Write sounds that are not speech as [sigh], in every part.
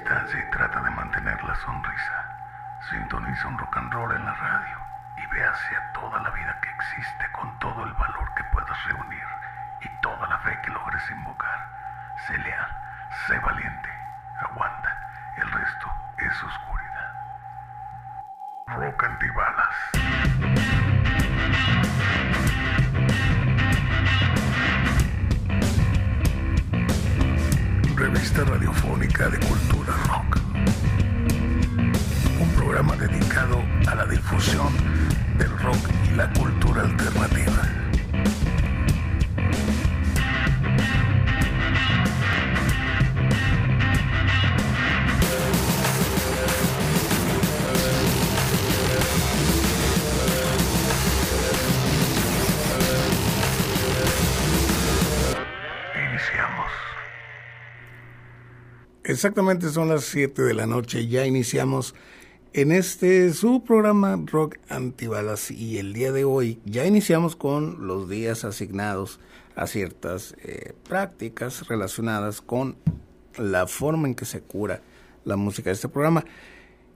distancia y trata de mantener la sonrisa. Sintoniza un rock and roll en la radio y ve hacia toda la vida que existe con todo el valor que puedas reunir y toda la fe que logres invocar. Sé leal, sé valiente, aguanta, el resto es oscuridad. Rock antibalas. Radiofónica de cultura rock. Un programa dedicado a la difusión del rock y la cultura alternativa. Exactamente son las 7 de la noche, ya iniciamos en este su programa Rock Antibalas y el día de hoy ya iniciamos con los días asignados a ciertas eh, prácticas relacionadas con la forma en que se cura la música de este programa.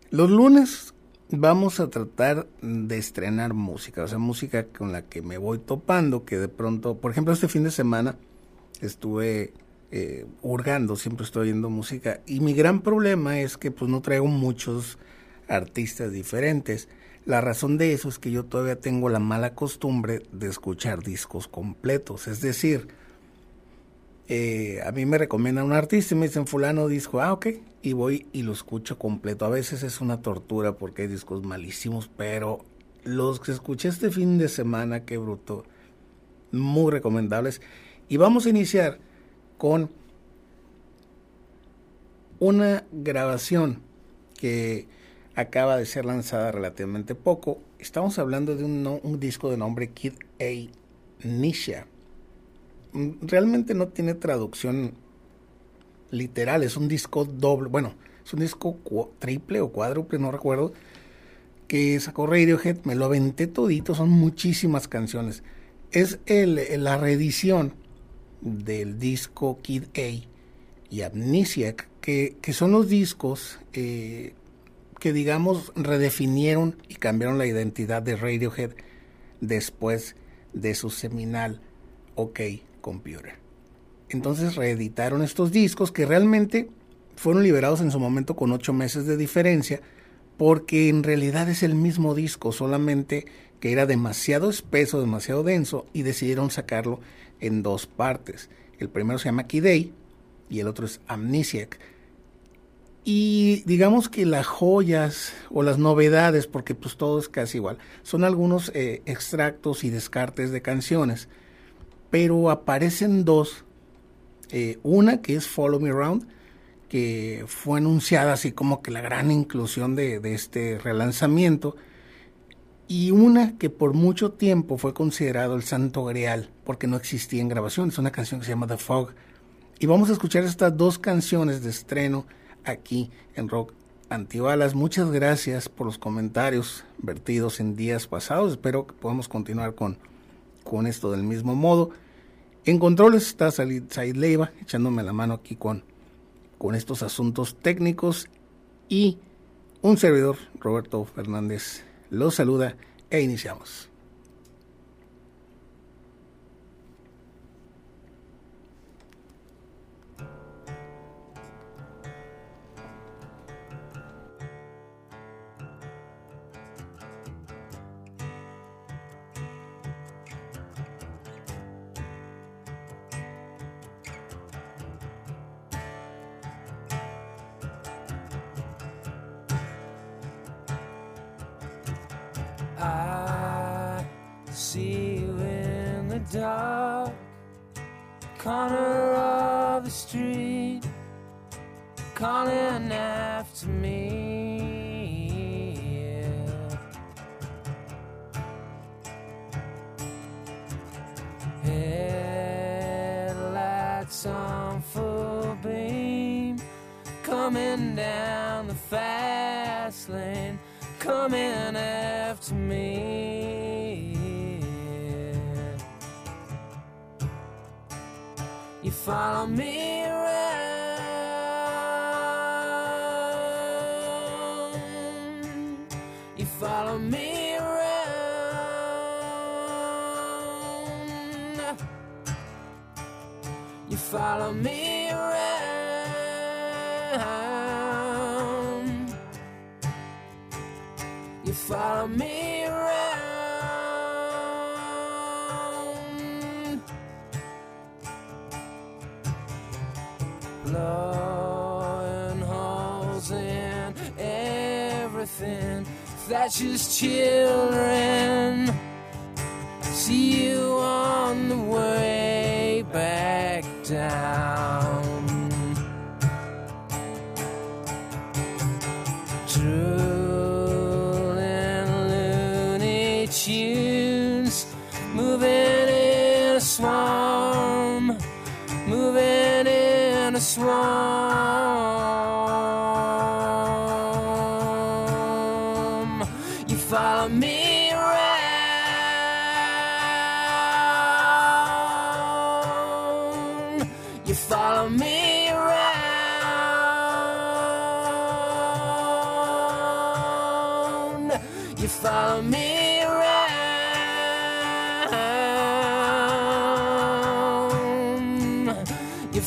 Los lunes vamos a tratar de estrenar música, o sea, música con la que me voy topando, que de pronto, por ejemplo, este fin de semana estuve eh, hurgando, siempre estoy oyendo música y mi gran problema es que pues no traigo muchos artistas diferentes. La razón de eso es que yo todavía tengo la mala costumbre de escuchar discos completos, es decir, eh, a mí me recomiendan un artista y me dicen fulano disco, ah ok, y voy y lo escucho completo. A veces es una tortura porque hay discos malísimos, pero los que escuché este fin de semana, qué bruto, muy recomendables. Y vamos a iniciar con una grabación que acaba de ser lanzada relativamente poco. Estamos hablando de un, disco de nombre Kid A. Nisha. Mm, Realmente no tiene traducción literal, es un disco doble, bueno, es un disco triple o cuádruple, no recuerdo, que sacó Radiohead, me lo aventé todito, son muchísimas canciones. Es el, la reedición del disco Kid A y Amnesiac, que, que son los discos eh, que digamos redefinieron y cambiaron la identidad de Radiohead después de su seminal OK Computer. Entonces reeditaron estos discos que realmente fueron liberados en su momento con ocho meses de diferencia, porque en realidad es el mismo disco, solamente que era demasiado espeso, demasiado denso, y decidieron sacarlo en dos partes. El primero se llama A y el otro es Amnesiac. Y digamos que las joyas o las novedades, porque pues todo es casi igual, son algunos eh, extractos y descartes de canciones, pero aparecen dos. Eh, una que es Follow Me Around, que fue anunciada así como que la gran inclusión de, de este relanzamiento, y una que por mucho tiempo fue considerado el santo grial, porque no existía en grabación, es una canción que se llama The Fog. Y vamos a escuchar estas dos canciones de estreno aquí en Rock Antibalas. Muchas gracias por los comentarios vertidos en días pasados. Espero que podamos continuar con, con esto del mismo modo. En controles está Said Leiva echándome la mano aquí con, con estos asuntos técnicos y un servidor, Roberto Fernández, los saluda e iniciamos. You follow me around. You follow me around. righteous children.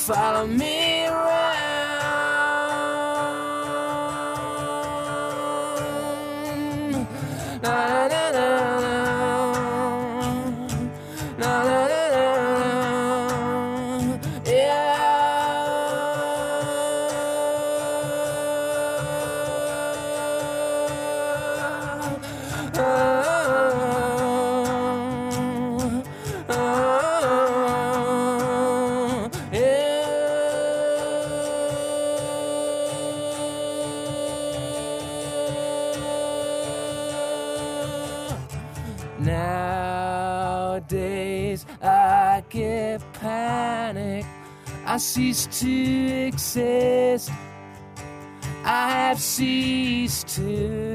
follow me. I cease to exist. I have ceased to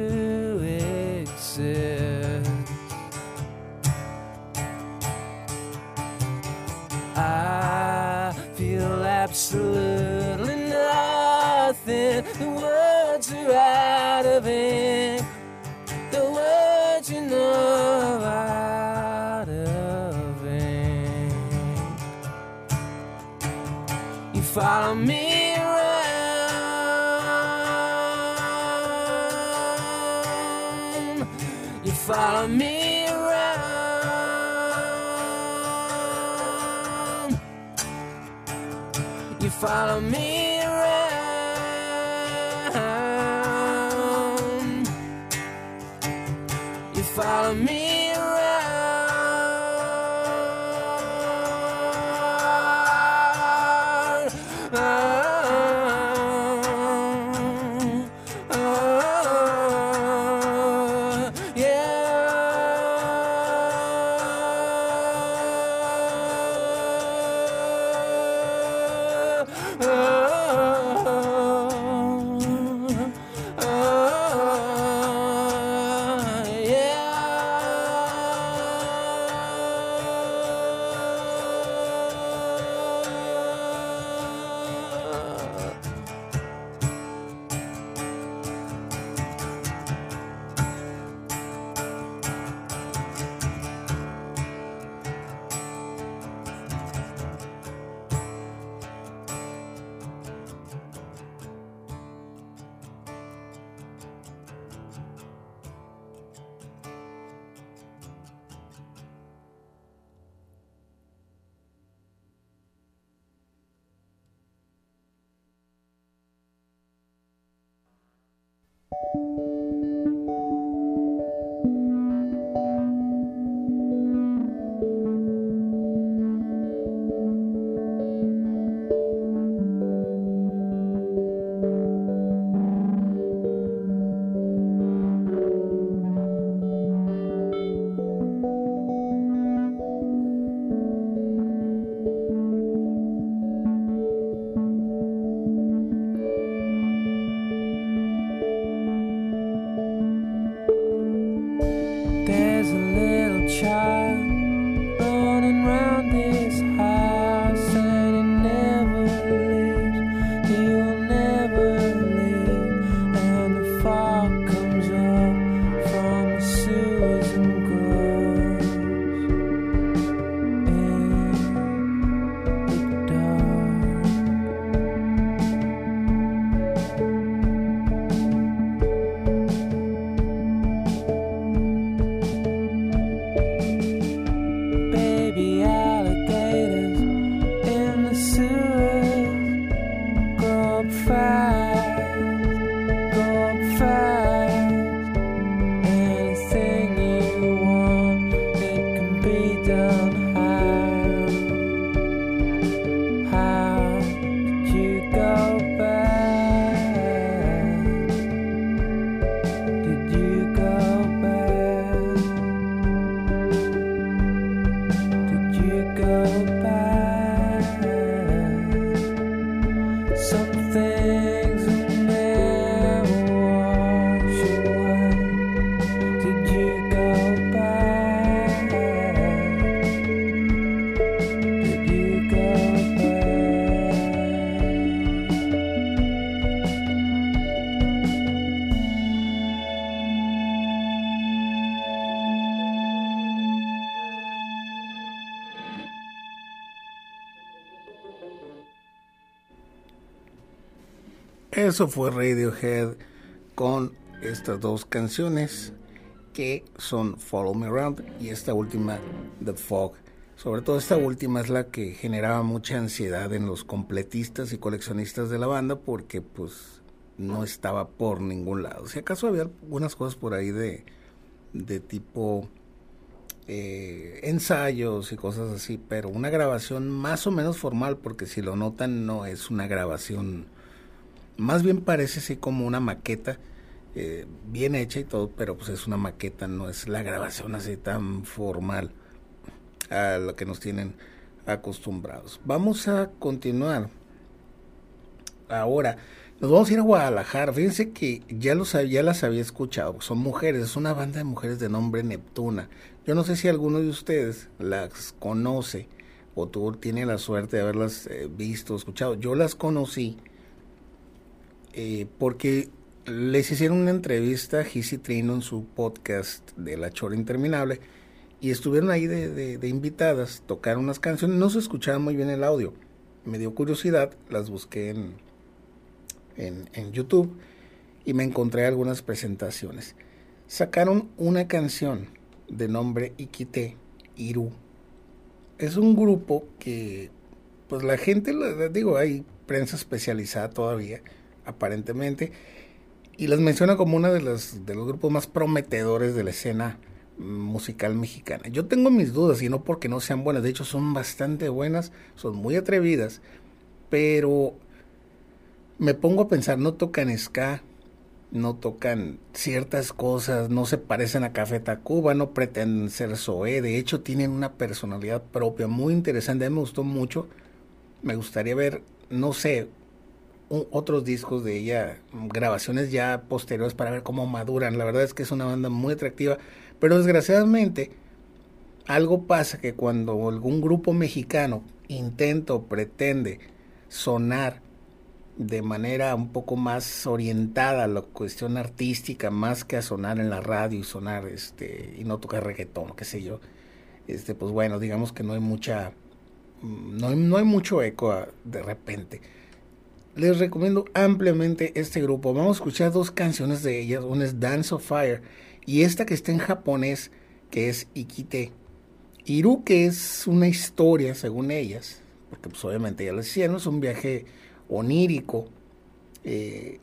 do Eso fue Radiohead con estas dos canciones que son Follow Me Around y esta última, The Fog. Sobre todo esta última es la que generaba mucha ansiedad en los completistas y coleccionistas de la banda porque pues no estaba por ningún lado. Si acaso había algunas cosas por ahí de, de tipo eh, ensayos y cosas así, pero una grabación más o menos formal porque si lo notan no es una grabación más bien parece así como una maqueta, eh, bien hecha y todo, pero pues es una maqueta, no es la grabación así tan formal a lo que nos tienen acostumbrados. Vamos a continuar. Ahora, nos vamos a ir a Guadalajara. Fíjense que ya, los, ya las había escuchado. Son mujeres, es una banda de mujeres de nombre Neptuna. Yo no sé si alguno de ustedes las conoce o tú tiene la suerte de haberlas eh, visto, escuchado. Yo las conocí eh, porque les hicieron una entrevista a Gizzy Trino en su podcast de La Chora Interminable y estuvieron ahí de, invitadas, tocaron unas canciones, no se escuchaba muy bien el audio. Me dio curiosidad, las busqué en, en, YouTube y me encontré algunas presentaciones. Sacaron una canción de nombre Iquite Iru. Es un grupo que, pues la gente, digo, hay prensa especializada todavía aparentemente, y las menciona como una de los, de los grupos más prometedores de la escena musical mexicana. Yo tengo mis dudas, y no porque no sean buenas, de hecho son bastante buenas, son muy atrevidas, pero me pongo a pensar, no tocan ska, no tocan ciertas cosas, no se parecen a Café Tacuba, no pretenden ser Zoé, de hecho tienen una personalidad propia muy interesante, a mí me gustó mucho, me gustaría ver, no sé, otros discos de ella, grabaciones ya posteriores para ver cómo maduran. La verdad es que es una banda muy atractiva, pero desgraciadamente algo pasa que cuando algún grupo mexicano intenta o pretende sonar de manera un poco más orientada a la cuestión artística, más que a sonar en la radio y sonar este y no tocar reggaetón, qué sé yo. Este, pues bueno, digamos que no hay mucha no hay, no hay mucho eco de repente les recomiendo ampliamente este grupo. Vamos a escuchar dos canciones de ellas. Una es Dance of Fire y esta que está en japonés, que es Ikite. Iru, que es una historia, según ellas, porque pues obviamente ya lo hicieron, es un viaje onírico, eh,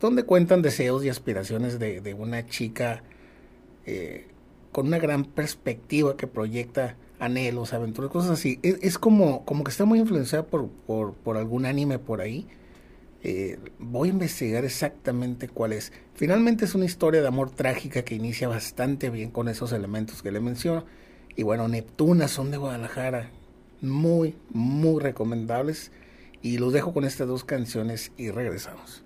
donde cuentan deseos y aspiraciones de, una chica eh, con una gran perspectiva que proyecta anhelos, aventuras, cosas así. Es, como, como que está muy influenciada por, por, algún anime por ahí. Eh, voy a investigar exactamente cuál es. Finalmente es una historia de amor trágica que inicia bastante bien con esos elementos que le menciono. Y bueno, Neptuna son de Guadalajara. Muy, muy recomendables. Y los dejo con estas dos canciones y regresamos.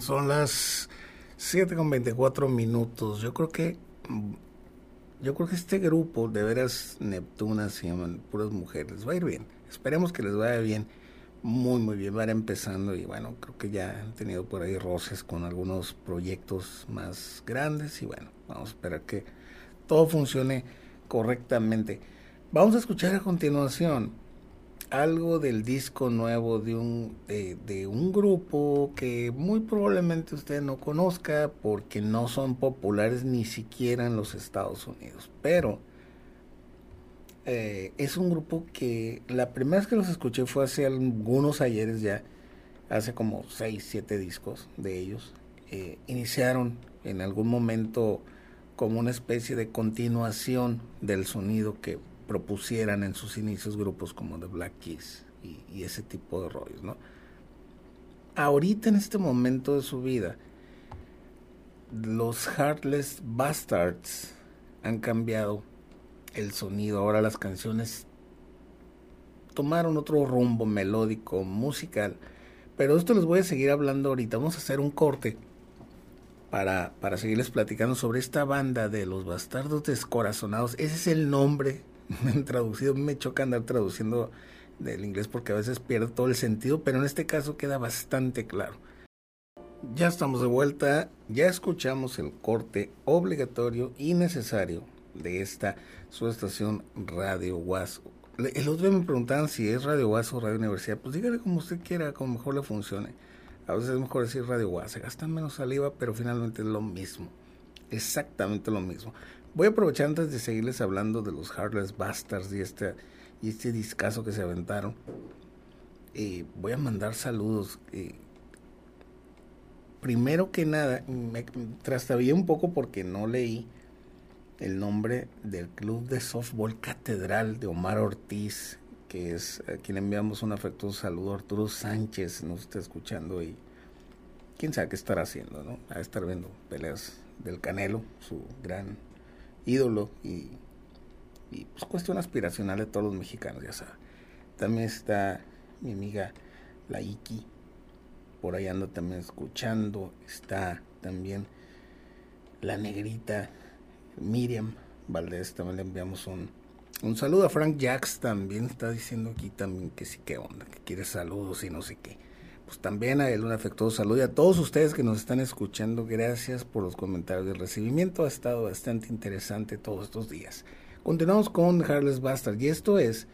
Son las 7 con 24 minutos. Yo creo que yo creo que este grupo, de veras Neptuna, se llaman puras mujeres, va a ir bien. Esperemos que les vaya bien, muy, muy bien. Va a ir empezando y bueno, creo que ya han tenido por ahí roces con algunos proyectos más grandes y bueno, vamos a esperar que todo funcione correctamente. Vamos a escuchar a continuación algo del disco nuevo de un, de, un grupo que muy probablemente usted no conozca porque no son populares ni siquiera en los Estados Unidos. Pero eh, es un grupo que la primera vez que los escuché fue hace algunos ayeres ya, hace como 6, 7 discos de ellos. Eh, iniciaron en algún momento como una especie de continuación del sonido que propusieran en sus inicios grupos como The Black Keys y, ese tipo de rollos, ¿no? Ahorita en este momento de su vida, los Heartless Bastards han cambiado el sonido. Ahora las canciones tomaron otro rumbo melódico, musical. Pero esto les voy a seguir hablando ahorita. Vamos a hacer un corte para, para seguirles platicando sobre esta banda de los bastardos descorazonados. Ese es el nombre [laughs] traducido, me choca andar traduciendo del inglés porque a veces pierde todo el sentido, pero en este caso queda bastante claro. Ya estamos de vuelta, ya escuchamos el corte obligatorio y necesario de esta su estación Radio Was. El otro día me preguntaban si es Radio Was o Radio Universidad, pues dígale como usted quiera, como mejor le funcione. A veces es mejor decir Radio Was, se gasta menos saliva, pero finalmente es lo mismo, exactamente lo mismo. Voy a aprovechar antes de seguirles hablando de los Heartless Bastards y este, y este discazo que se aventaron. Eh, voy a mandar saludos. Eh, primero que nada, me trastabillé un poco porque no leí el nombre del Club de Softball Catedral de Omar Ortiz, que es a quien enviamos un afectuoso saludo. Arturo Sánchez nos está escuchando y quién sabe qué estará haciendo, ¿no? A estar viendo peleas del Canelo, su gran ídolo y, y pues cuestión aspiracional de todos los mexicanos, ya saben. También está mi amiga la Iki, por ahí ando también escuchando, está también la negrita Miriam Valdés, también le enviamos un, un saludo a Frank Jacks, también está diciendo aquí también que sí, que onda, que quiere saludos y no sé qué. Pues también a él un afectuoso saludo y a todos ustedes que nos están escuchando. Gracias por los comentarios de recibimiento. Ha estado bastante interesante todos estos días. Continuamos con Harles Bastard y esto es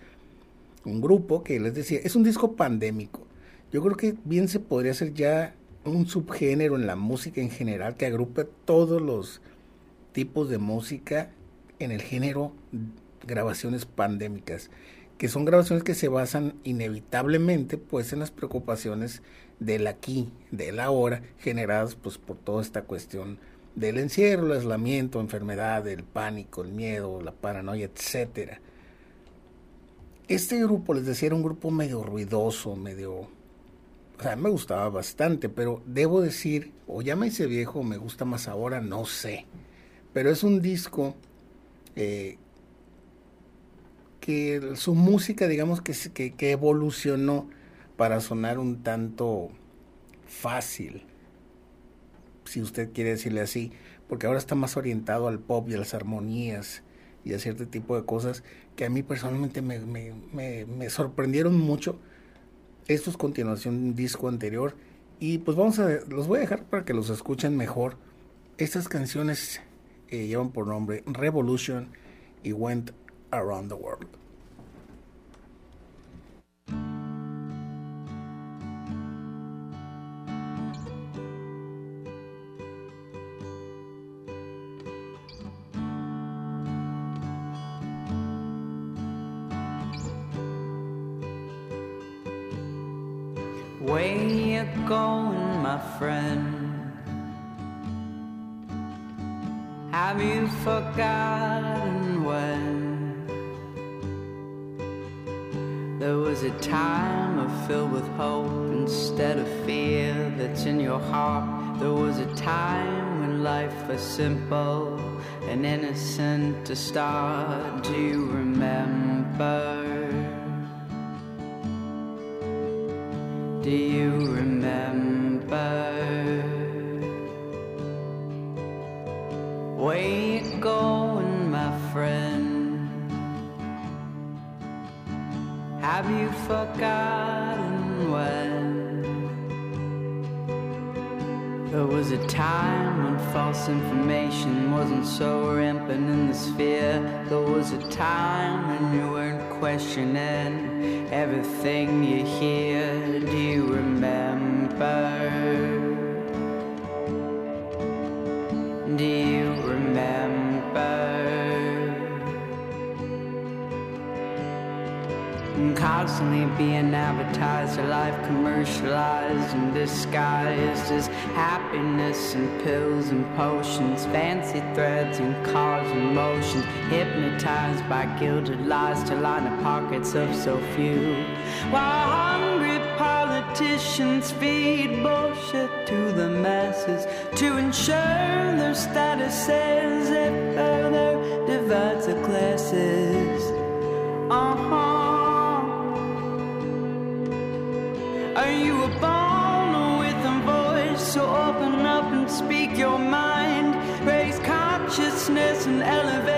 un grupo que les decía, es un disco pandémico. Yo creo que bien se podría hacer ya un subgénero en la música en general que agrupe todos los tipos de música en el género grabaciones pandémicas que son grabaciones que se basan inevitablemente pues en las preocupaciones del aquí, del ahora, generadas pues por toda esta cuestión del encierro, el aislamiento, enfermedad, el pánico, el miedo, la paranoia, etcétera. Este grupo, les decía, era un grupo medio ruidoso, medio... O sea, me gustaba bastante, pero debo decir, o ya me hice viejo, me gusta más ahora, no sé. Pero es un disco eh, que su música, digamos, que, que, evolucionó para sonar un tanto fácil, si usted quiere decirle así, porque ahora está más orientado al pop y a las armonías y a cierto tipo de cosas que a mí personalmente me, me, sorprendieron mucho. Esto es continuación de un disco anterior y pues vamos a, los voy a dejar para que los escuchen mejor. Estas canciones eh, llevan por nombre Revolution y Went Around the World. Going, my friend? Have you forgotten when there was a time filled with hope instead of fear that's in your heart? There was a time when life was simple and innocent to start. Do you remember? Do you remember? Where you going, my friend? Have you forgotten when? There was a time when false information wasn't so rampant in the sphere. There was a time when you weren't questioning everything you hear. Do you remember? Do you remember? And constantly being advertised, a life commercialized and disguised as happiness and pills and potions, fancy threads and cars and motions, hypnotized by gilded lies to line the pockets of so few. While hungry politicians feed bullshit to the masses to ensure their statuses it further divides the classes. Uh-huh. Are you a born with a voice? So open up and speak your mind. Raise consciousness and elevate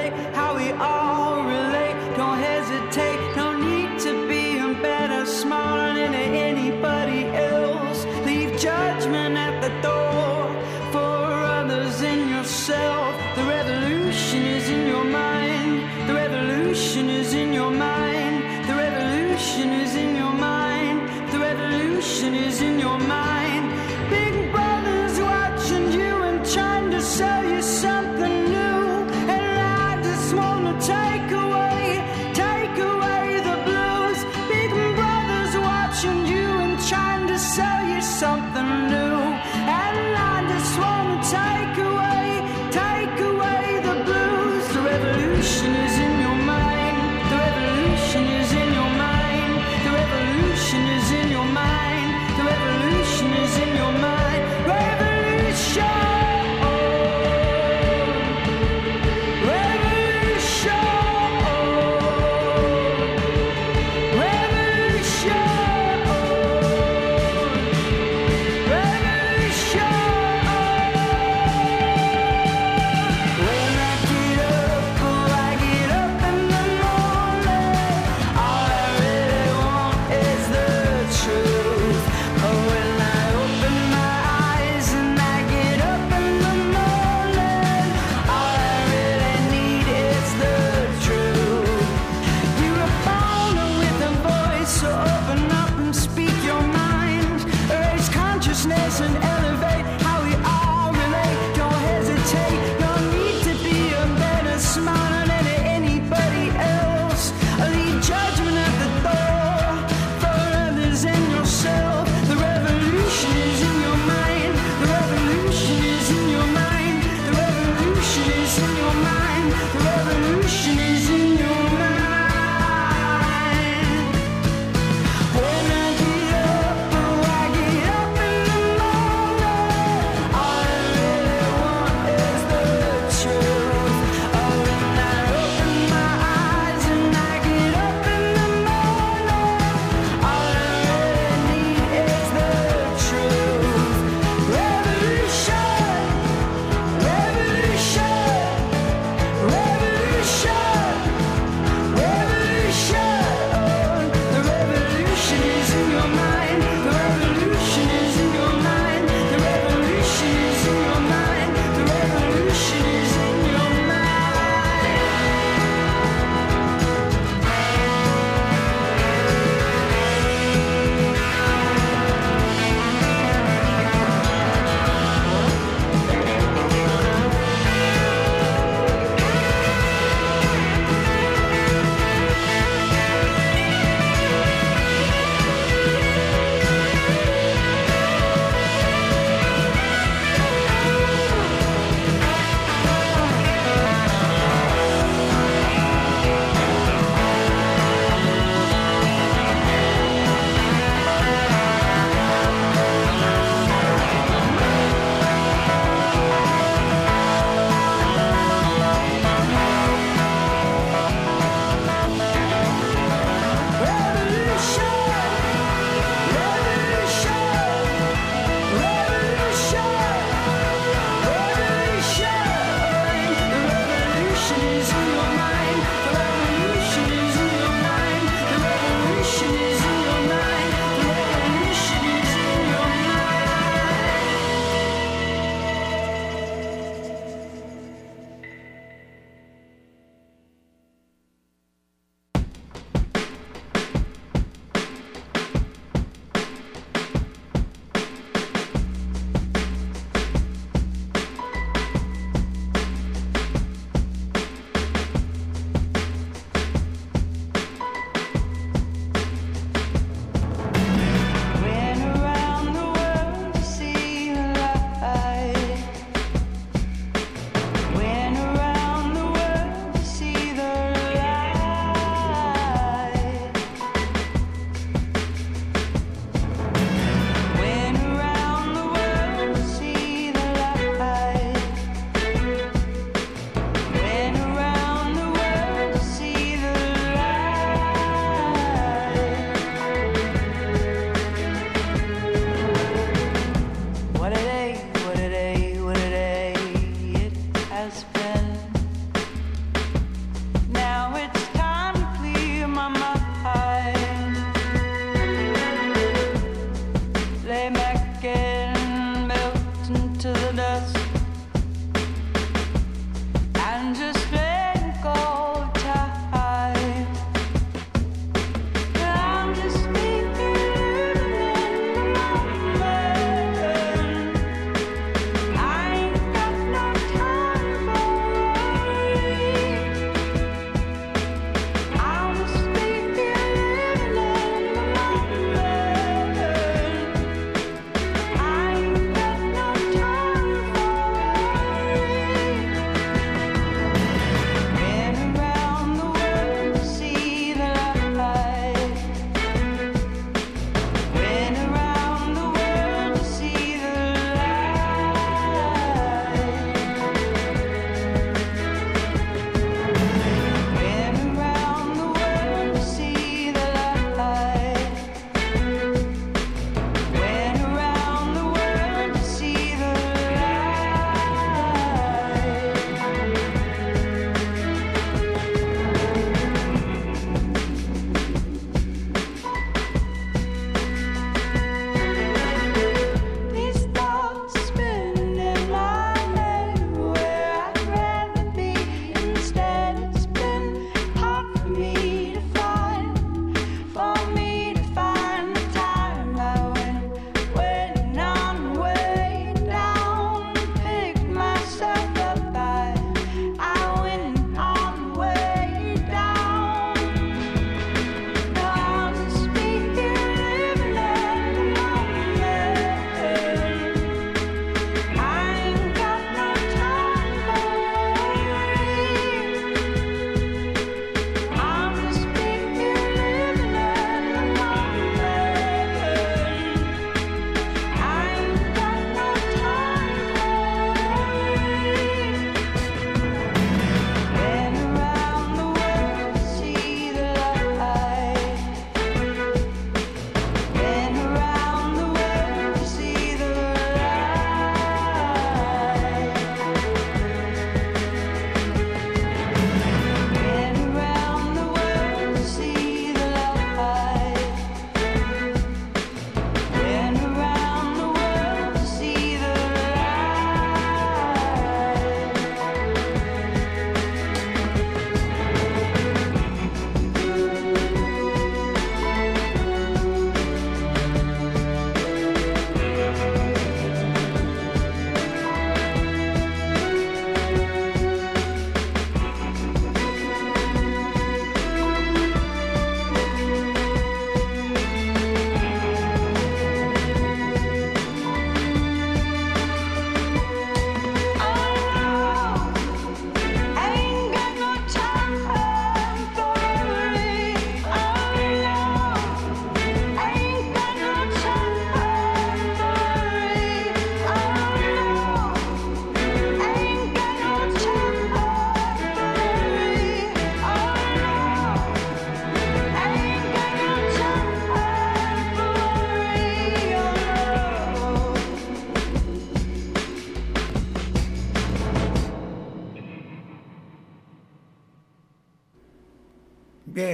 back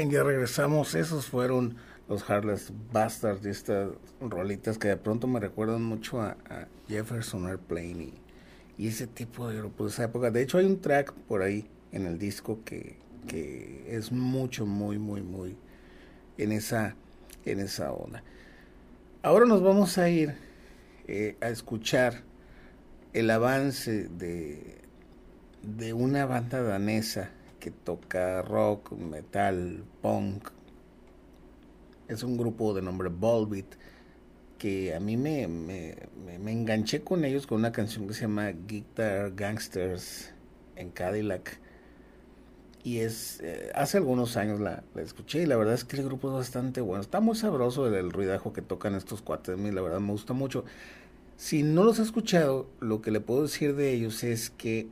Bien, ya regresamos. Esos fueron los Heartless Bastards y estas rolitas que de pronto me recuerdan mucho a, Jefferson Airplane y, y ese tipo de grupos de esa época. De hecho, hay un track por ahí en el disco que, que es mucho, muy, muy, muy en esa, en esa onda. Ahora nos vamos a ir eh, a escuchar el avance de, de una banda danesa que toca rock, metal, punk. Es un grupo de nombre Volbeat que a mí me, me, me- enganché con ellos con una canción que se llama Guitar Gangsters en Cadillac. Y es, eh, hace algunos años la, la escuché y la verdad es que el grupo es bastante bueno. Está muy sabroso el, ruidajo que tocan estos cuates. A mí la verdad me gusta mucho. Si no los ha escuchado, lo que le puedo decir de ellos es que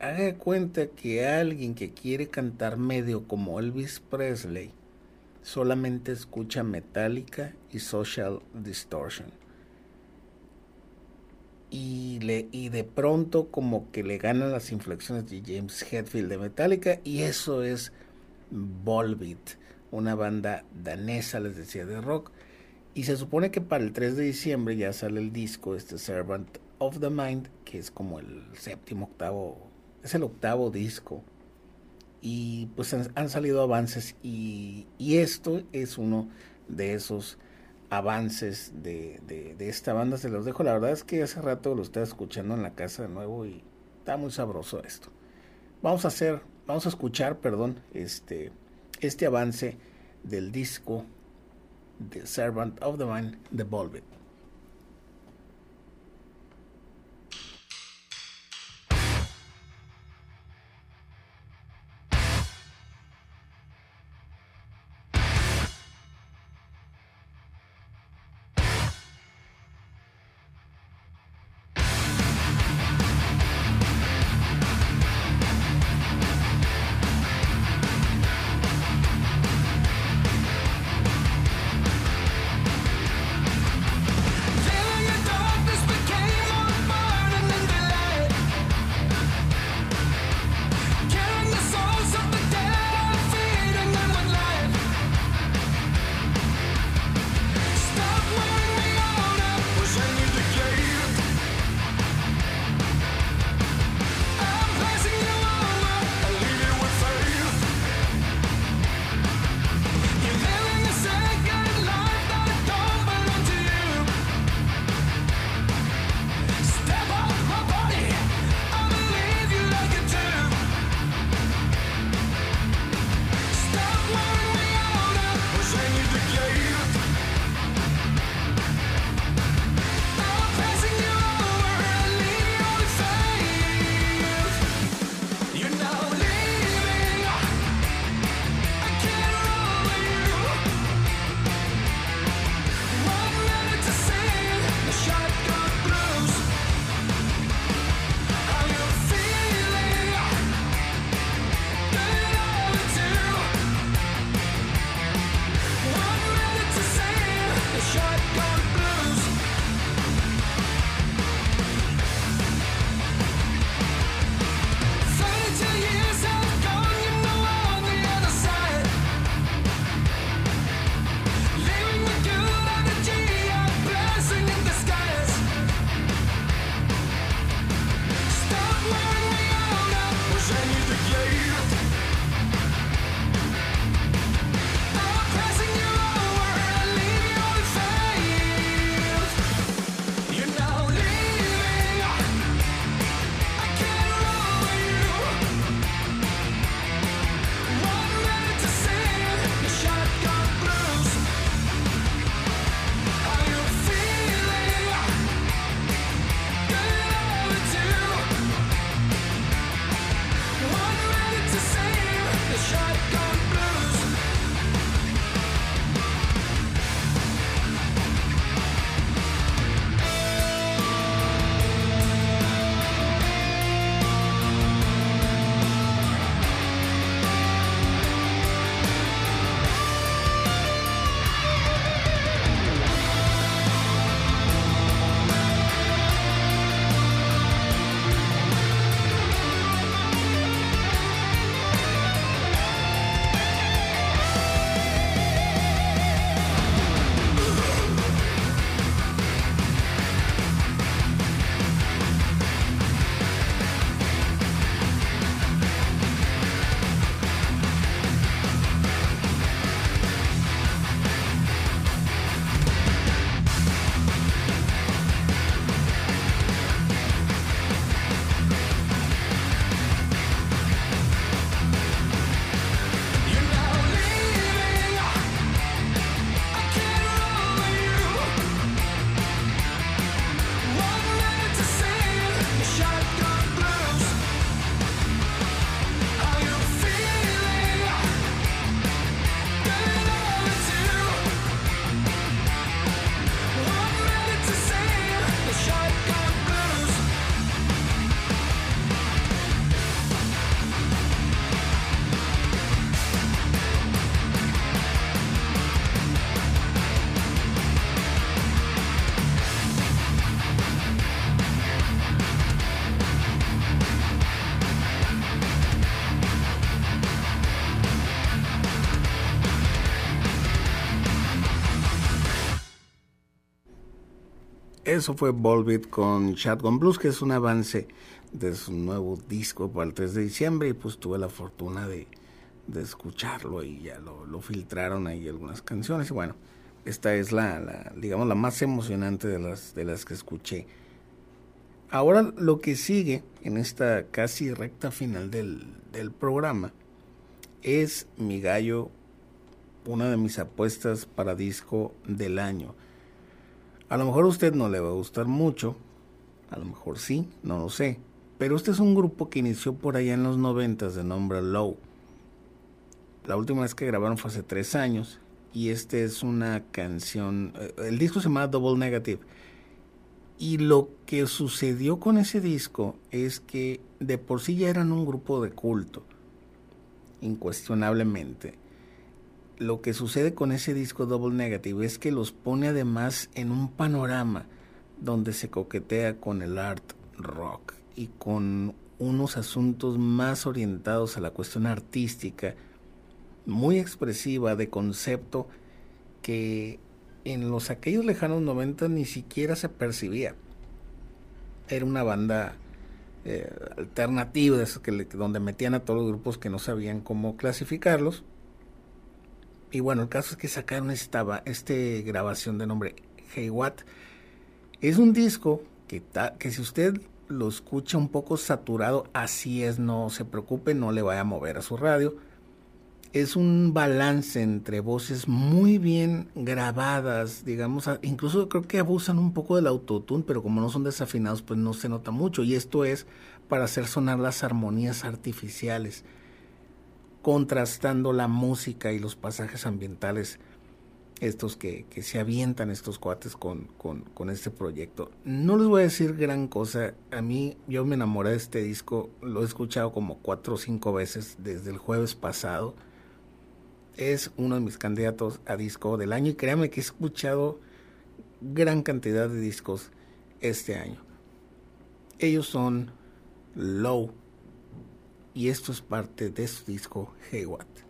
haga cuenta que alguien que quiere cantar medio como Elvis Presley solamente escucha Metallica y Social Distortion. Y, le, y de pronto como que le ganan las inflexiones de James Hetfield de Metallica y eso es Volbeat, una banda danesa, les decía, de rock. Y se supone que para el 3 de diciembre ya sale el disco, este Servant of the Mind, que es como el séptimo, octavo, es el octavo disco. Y pues han, salido avances y, esto es uno de esos avances de, de, esta banda. Se los dejo, la verdad es que hace rato lo estaba escuchando en la casa de nuevo y está muy sabroso esto. Vamos a hacer, vamos a escuchar, perdón, este, este avance del disco The Servant of the Mind, The Volvet. Eso fue Volbeat con Shotgun Blues, que es un avance de su nuevo disco para el 3 de diciembre y pues tuve la fortuna de, de escucharlo y ya lo, filtraron ahí algunas canciones y bueno, esta es la, la, digamos la más emocionante de las, de las que escuché. Ahora lo que sigue en esta casi recta final del, del programa es mi gallo, una de mis apuestas para disco del año. A lo mejor a usted no le va a gustar mucho, a lo mejor sí, no lo sé. Pero este es un grupo que inició por allá en los noventas de nombre Low. La última vez que grabaron fue hace tres años y este es una canción, eh, el disco se llama Double Negative. Y lo que sucedió con ese disco es que de por sí ya eran un grupo de culto, incuestionablemente lo que sucede con ese disco Double Negative es que los pone además en un panorama donde se coquetea con el art rock y con unos asuntos más orientados a la cuestión artística, muy expresiva de concepto que en los aquellos lejanos 90 ni siquiera se percibía. Era una banda eh, alternativa que, donde metían a todos los grupos que no sabían cómo clasificarlos y bueno, el caso es que sacaron esta grabación de nombre Hey What. Es un disco que, que si usted lo escucha un poco saturado, así es, no se preocupe, no le vaya a mover a su radio. Es un balance entre voces muy bien grabadas, digamos, incluso creo que abusan un poco del autotune, pero como no son desafinados, pues no se nota mucho. Y esto es para hacer sonar las armonías artificiales contrastando la música y los pasajes ambientales estos que, que se avientan estos cuates con, con, este proyecto. No les voy a decir gran cosa, a mí yo me enamoré de este disco, lo he escuchado como cuatro o cinco veces desde el jueves pasado. Es uno de mis candidatos a disco del año y créame que he escuchado gran cantidad de discos este año. Ellos son Low y esto es parte de su disco Hey What.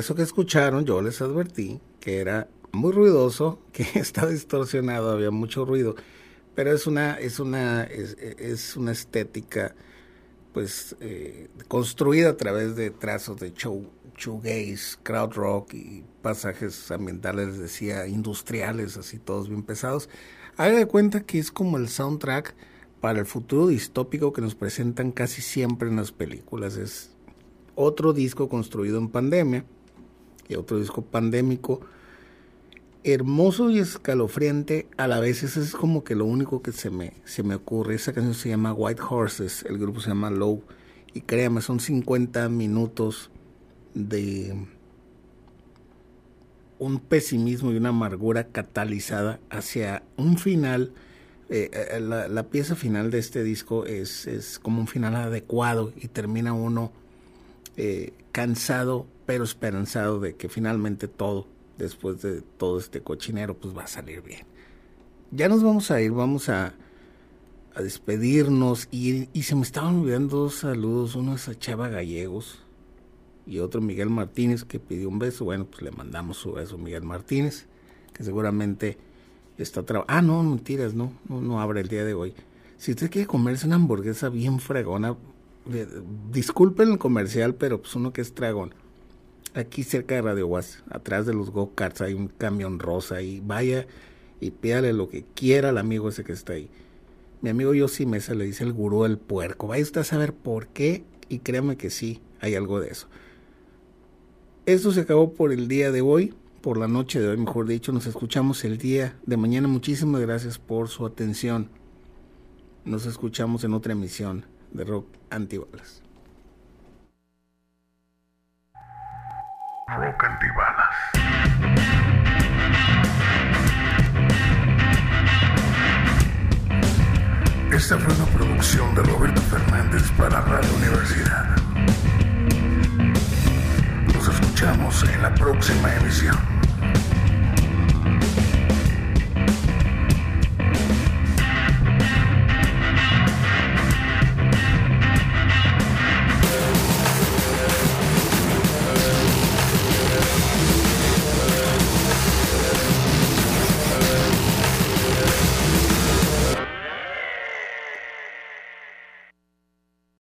Eso que escucharon, yo les advertí que era muy ruidoso, [laughs] que está distorsionado, había mucho ruido, pero es una, es una, es, una estética pues eh, construida a través de trazos de show, shoegaze, crowd rock y pasajes ambientales, decía, industriales, así todos bien pesados. Haga de cuenta que es como el soundtrack para el futuro distópico que nos presentan casi siempre en las películas. Es otro disco construido en pandemia y otro disco pandémico hermoso y escalofriante a la vez. Eso es como que lo único que se me, se me ocurre. Esa canción se llama White Horses, el grupo se llama Low. Y créame, son 50 minutos de un pesimismo y una amargura catalizada hacia un final. Eh, eh, la, pieza final de este disco es, es, como un final adecuado y termina uno eh, cansado pero esperanzado de que finalmente todo después de todo este cochinero, pues va a salir bien. Ya nos vamos a ir, vamos a, a despedirnos y, y, se me estaban olvidando dos saludos, uno es a Chava Gallegos y otro Miguel Martínez que pidió un beso, bueno, pues le mandamos su beso a Miguel Martínez, que seguramente está trabajando. Ah, no, mentiras, no, no, abre el día de hoy. Si usted quiere comerse una hamburguesa bien fregona, eh, disculpen el comercial, pero pues uno que es dragón aquí cerca de Radio Guas, atrás de los go-karts, hay un camión rosa y vaya y pídale lo que quiera al amigo ese que está ahí. Mi amigo Yossi Mesa le dice el gurú del puerco. Vaya usted a saber por qué y créame que sí, hay algo de eso. Esto se acabó por el día de hoy, por la noche de hoy, mejor dicho. Nos escuchamos el día de mañana. Muchísimas gracias por su atención. Nos escuchamos en otra emisión de Rock Antibalas. Rock. Esta fue una producción de Roberto Fernández para Radio Universidad. Nos escuchamos en la próxima emisión.